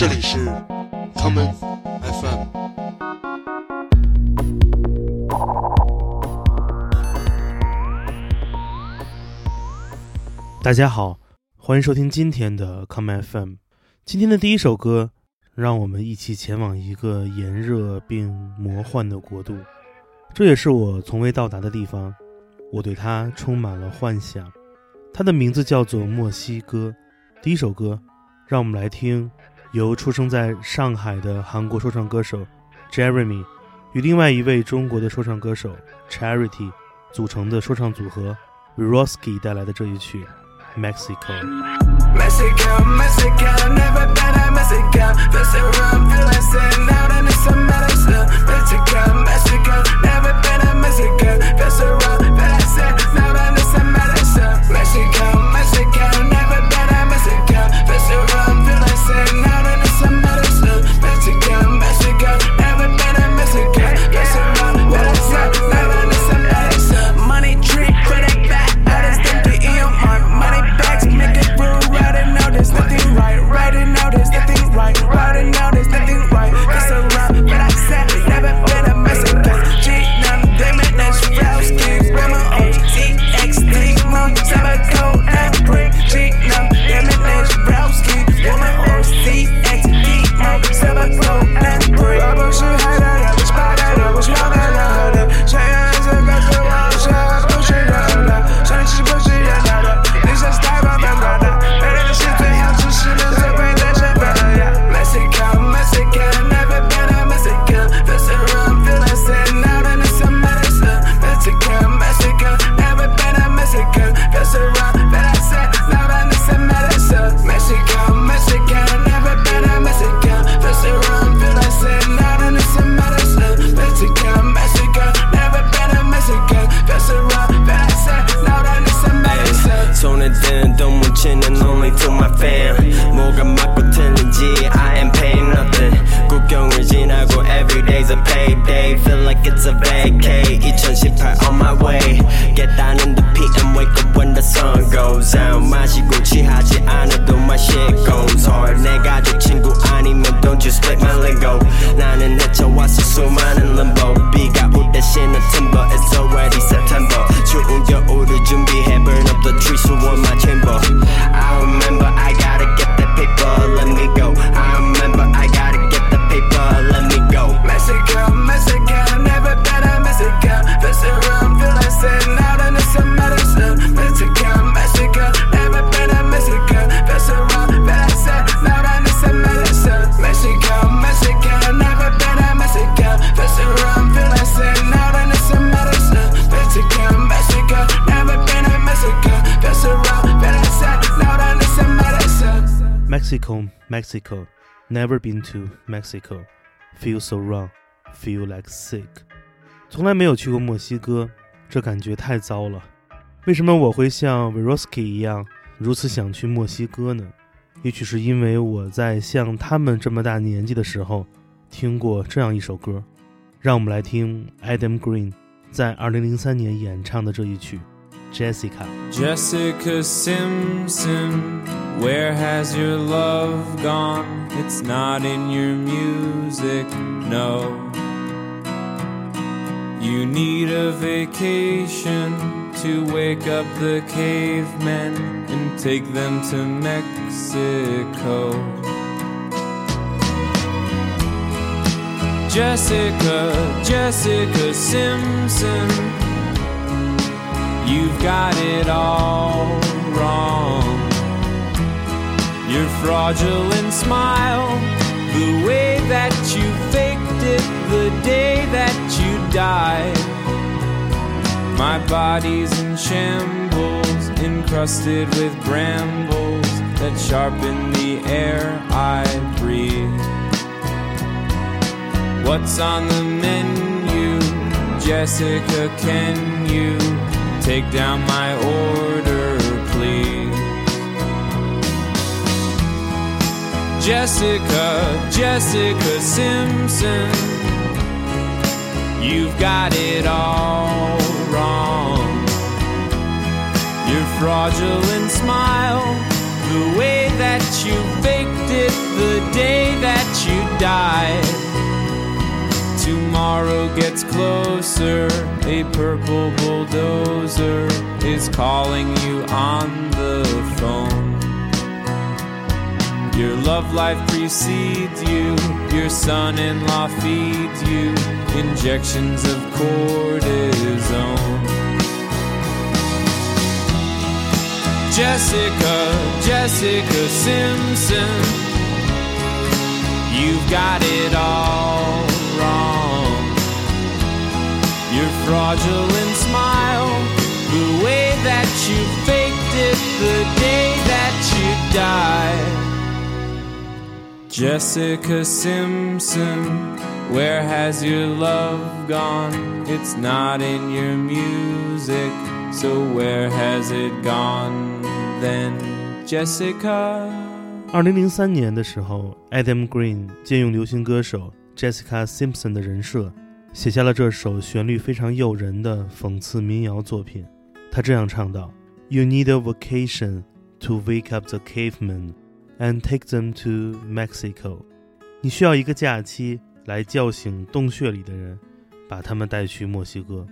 这里是 common FM。大家好，欢迎收听今天的 common FM。今天的第一首歌，让我们一起前往一个炎热并魔幻的国度，这也是我从未到达的地方。我对它充满了幻想。它的名字叫做墨西哥。第一首歌，让我们来听由出生在上海的韩国说唱歌手 Jeremy 与另外一位中国的说唱歌手 Charity 组成的说唱组合 Roski 带来的这一曲《Mexico》。Mexico, Mexico, never been to Mexico, feel so wrong, feel like sick。从来没有去过墨西哥，这感觉太糟了。为什么我会像 Veroski 一样如此想去墨西哥呢？也许是因为我在像他们这么大年纪的时候听过这样一首歌。让我们来听 Adam Green 在2003年演唱的这一曲《Jessica》。Jessica Simpson, where has your love gone? It's not in your music, no. You need a vacation to wake up the cavemen and take them to Mexico. Jessica, Jessica Simpson. You've got it all wrong. Your fraudulent smile, the way that you faked it the day that you died. My body's in shambles, encrusted with brambles that sharpen the air I breathe. What's on the menu? Jessica, can you take down my order, please? Jessica, Jessica Simpson, you've got it all wrong. Your fraudulent smile, The way that you faked it the day that you died. Tomorrow gets closer. A purple bulldozer is calling you on the phone. Your love life precedes you. Your son in law feeds you injections of cortisone. Jessica, Jessica Simpson, you've got it all Jessica Simpson, where has your love gone? It's not in your music, so where has it gone then, Jessica? 二零零三年的时候，Adam Green 借用流行歌手 Jessica Simpson 的人设，写下了这首旋律非常诱人的讽刺民谣作品。他这样唱道：“You need a vacation to wake up the cavemen ” And take them to Mexico。”你需要一个假期来叫醒洞穴里的人，把他们带去墨西哥。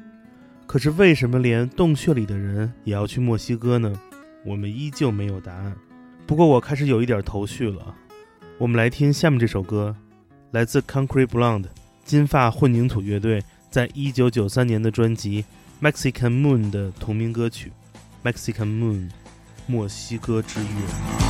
可是为什么连洞穴里的人也要去墨西哥呢？我们依旧没有答案。不过我开始有一点头绪了。我们来听下面这首歌，来自 Concrete Blonde 金发混凝土乐队在一九九三年的专辑《Mexican Moon》的同名歌曲《Mexican Moon》墨西哥之月。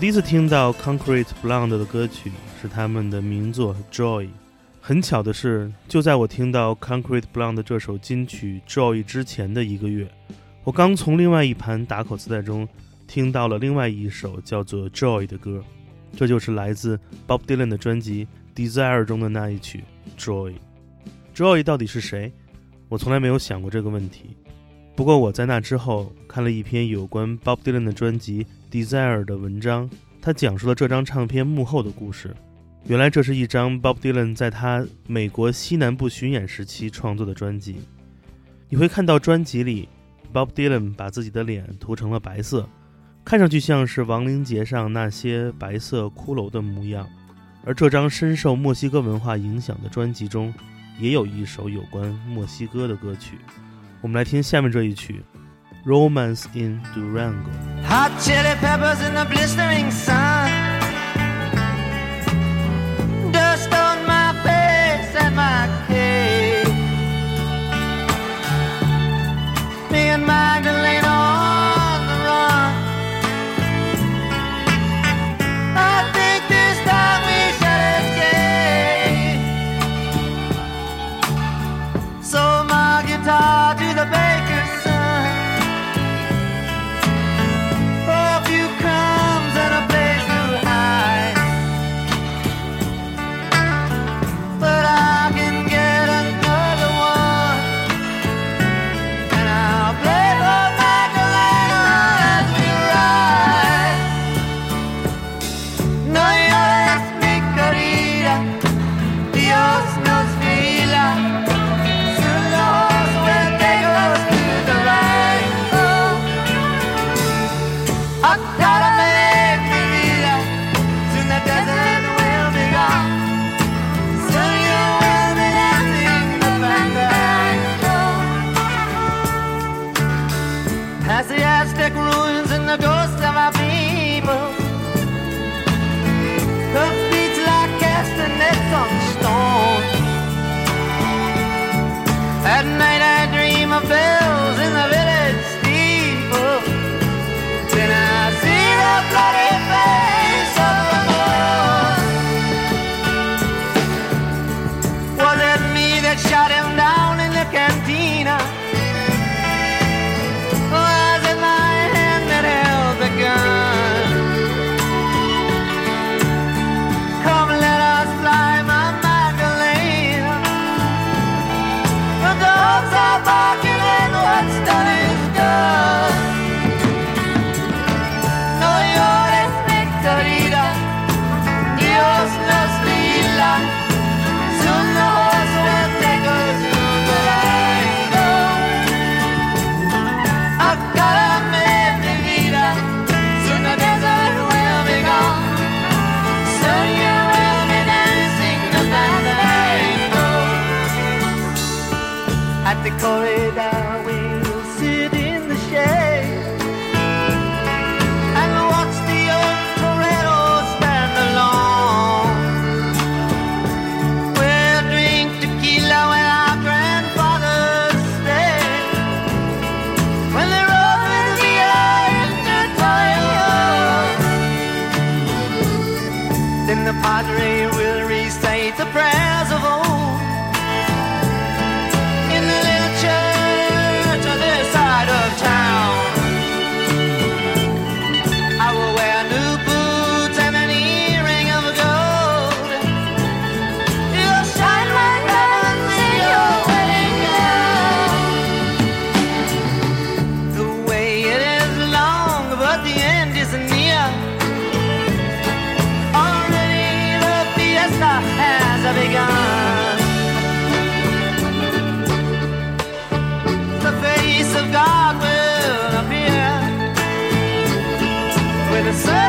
第一次听到 Concrete Blonde 的歌曲是他们的名作《Joy》。很巧的是，就在我听到 Concrete Blonde 这首金曲《Joy》之前的一个月，我刚从另外一盘打口磁带中听到了另外一首叫做《Joy》的歌，这就是来自 Bob Dylan 的专辑《Desire》中的那一曲《Joy》。Joy 到底是谁？我从来没有想过这个问题。不过我在那之后看了一篇有关 Bob Dylan 的专辑《Desire》的文章，他讲述了这张唱片幕后的故事。原来这是一张 Bob Dylan 在他美国西南部巡演时期创作的专辑。你会看到专辑里，Bob Dylan 把自己的脸涂成了白色，看上去像是亡灵节上那些白色骷髅的模样。而这张深受墨西哥文化影响的专辑中，也有一首有关墨西哥的歌曲。我们来听下面这一曲《Romance in Durango》。Hot chili peppers in the blistering sun. Dust on my face and my cape. Me and Magdalena with a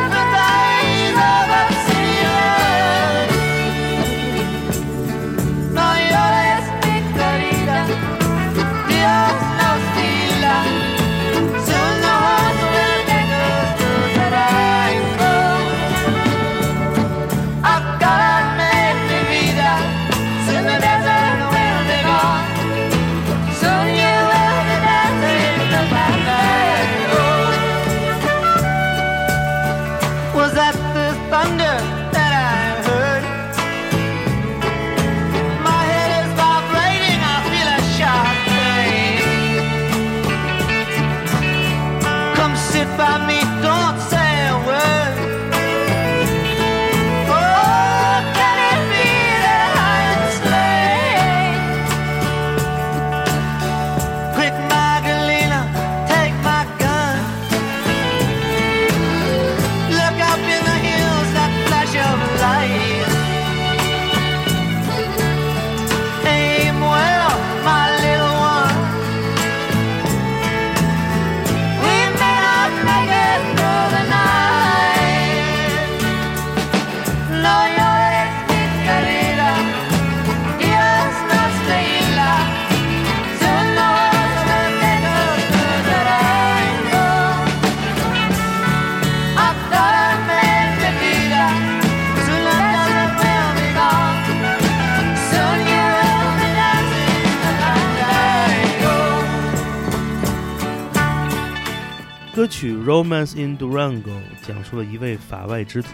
讲述了一位法外之徒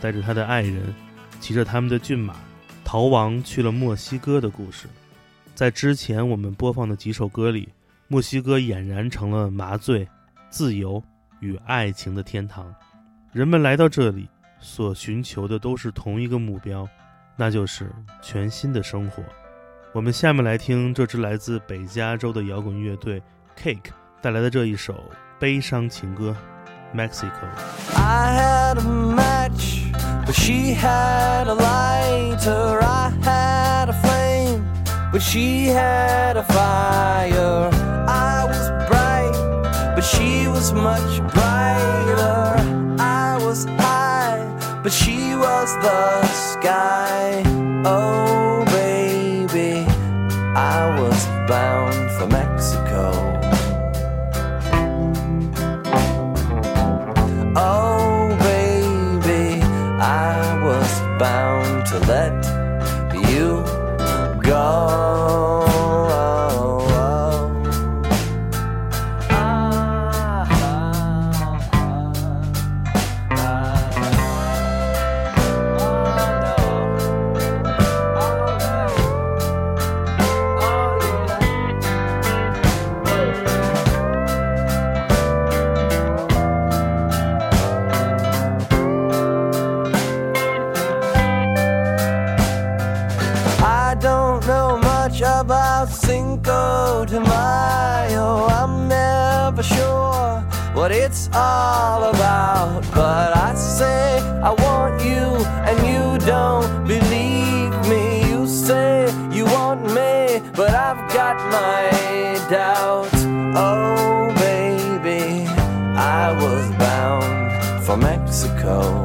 带着他的爱人，骑着他们的骏马逃亡去了墨西哥的故事。在之前我们播放的几首歌里，墨西哥俨然成了麻醉、自由与爱情的天堂。人们来到这里，所寻求的都是同一个目标，那就是全新的生活。我们下面来听这支来自北加州的摇滚乐队 Cake 带来的这一首悲伤情歌《Mexico》。I had a match, but she had a lighter. I had a flame, but she had a fire. I was bright, but she was much brighter. I was high, but she was the sky. Oh, my doubts. Oh, baby, I was bound for Mexico.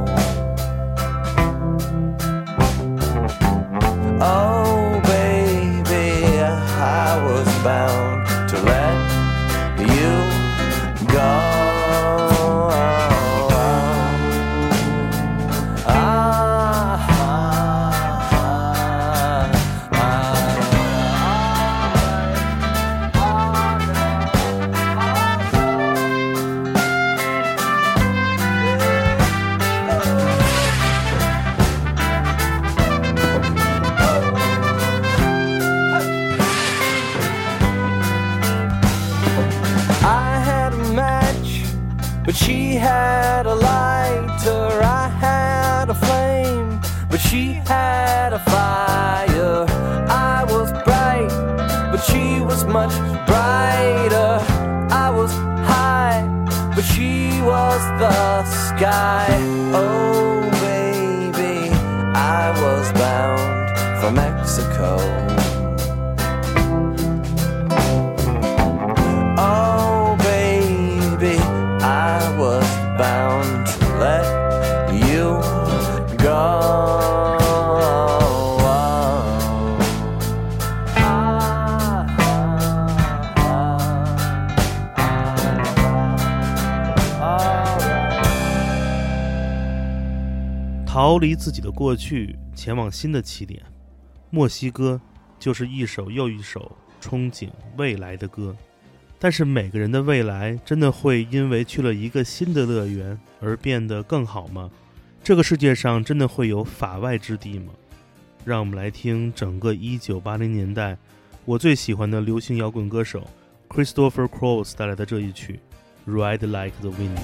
Sky. 逃离自己的过去，前往新的起点。墨西哥就是一首又一首憧憬未来的歌。但是每个人的未来真的会因为去了一个新的乐园而变得更好吗？这个世界上真的会有法外之地吗？让我们来听整个1980年代我最喜欢的流行摇滚歌手 Christopher Cross 带来的这一曲《Ride Like the Wind》。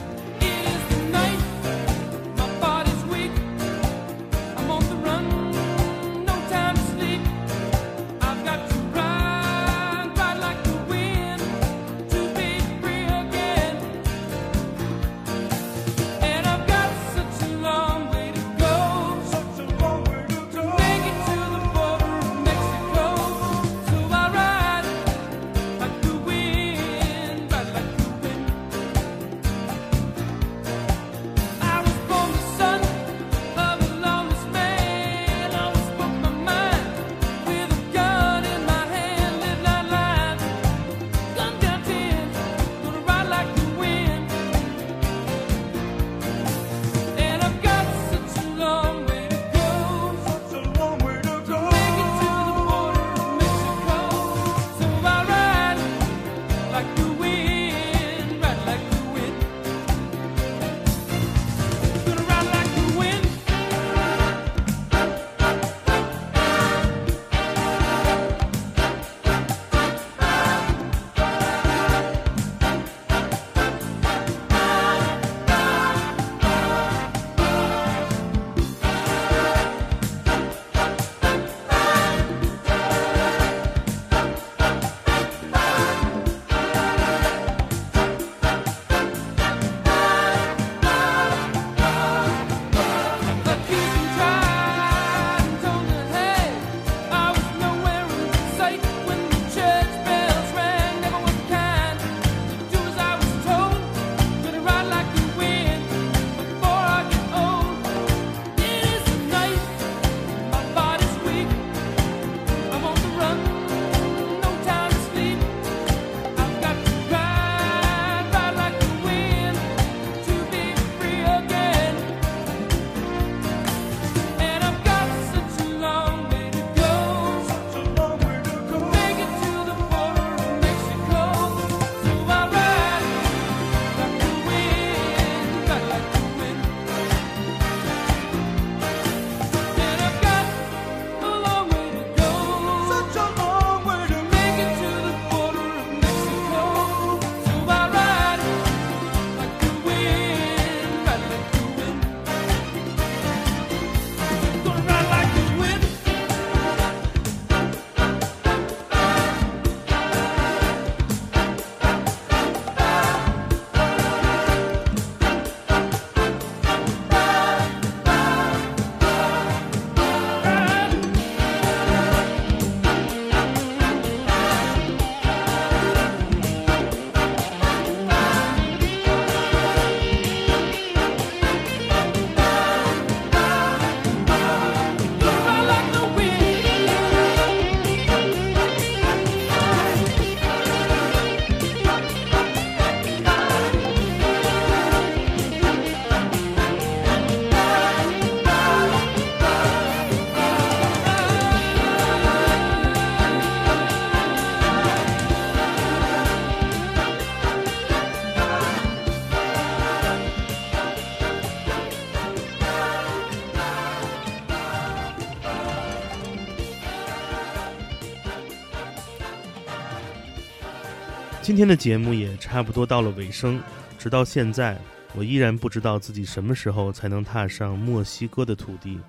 今天的节目也差不多到了尾声，直到现在，我依然不知道自己什么时候才能踏上墨西哥的土地。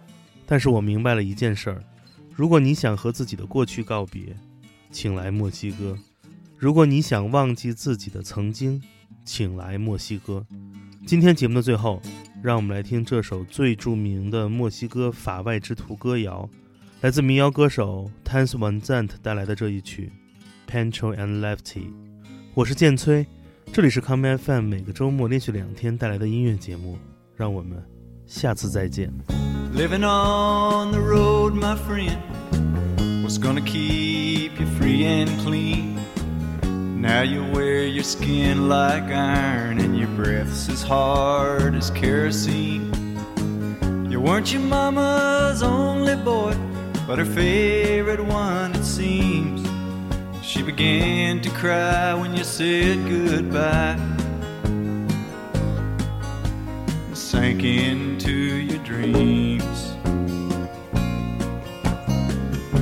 但是我明白了一件事儿：如果你想和自己的过去告别，请来墨西哥；如果你想忘记自己的曾经，请来墨西哥。今天节目的最后，让我们来听这首最著名的墨西哥法外之徒歌谣，来自民谣歌手 Tans Van Zant 带来的这一曲《Pancho and Lefty》。我是健崔，这里是 Common FM，每个周末连续两天带来的音乐节目，让我们下次再见。Living on the road, my friend, Was gonna keep you free and clean? Now you wear your skin like iron and your breath's as hard as kerosene. You weren't your mama's only boy, but her favorite one, it seems. She began to cry when you said goodbye. And sank into your dreams.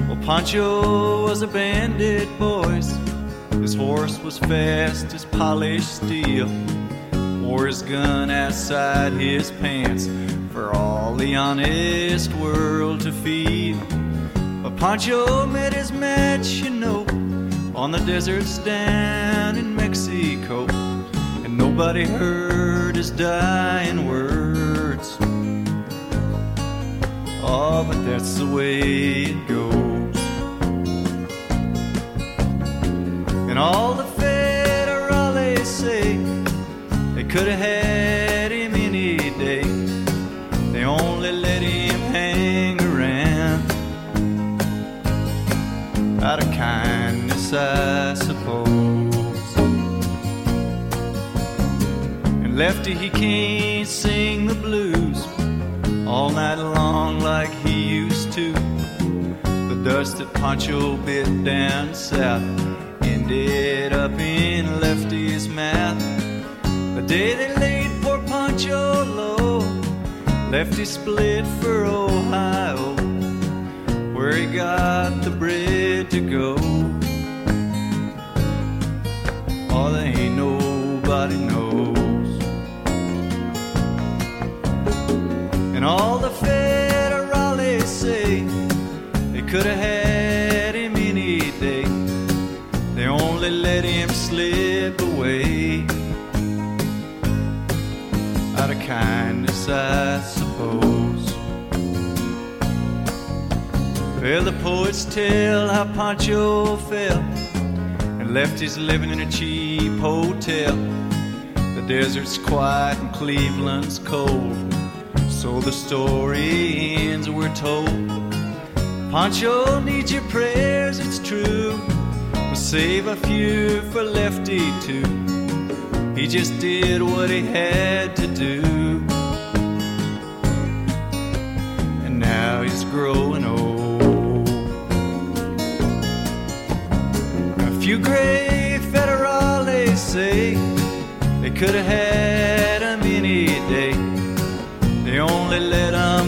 Well, Pancho was a bandit, boys. His horse was fast as polished steel. Wore his gun outside his pants for all the honest world to feel. But Pancho met his match, you know on the deserts down in Mexico. And nobody heard his dying words. Oh, but that's the way it goes. And all the federales say they could have had Lefty, he can't sing the blues all night long like he used to. The dust that Pancho bit down south ended up in Lefty's mouth. The day they laid poor Pancho low, Lefty split for Ohio, where he got the bread to go. Oh, they ain't nobody knows. Could have had him any day. They only let him slip away out of kindness, I suppose. Well, the poets tell how Pancho fell and left his living in a cheap hotel. The desert's quiet and Cleveland's cold. So the story ends, we're told. Pancho needs your prayers, it's true. We'll save a few for Lefty too. He just did what he had to do. And now he's growing old. A few gray federales say they could have had him any day. They only let him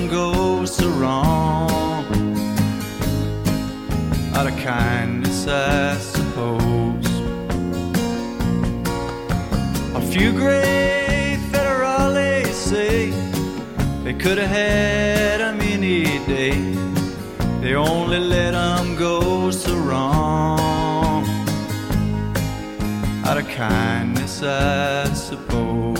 could have had him any day. They only let him go so wrong. Out of kindness, I suppose.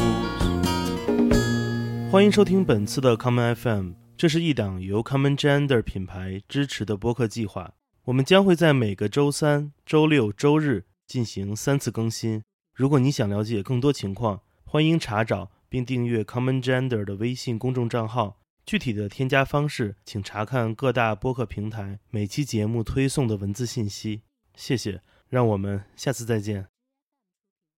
欢迎收听本次的 Common FM，这是一档由 Common Gender 品牌支持的播客计划。我们将会在每个周三、周六、周日进行三次更新。如果你想了解更多情况，欢迎查找并订阅 Common Gender 的微信公众账号。具体的添加方式，请查看各大播客平台每期节目推送的文字信息。谢谢，让我们下次再见。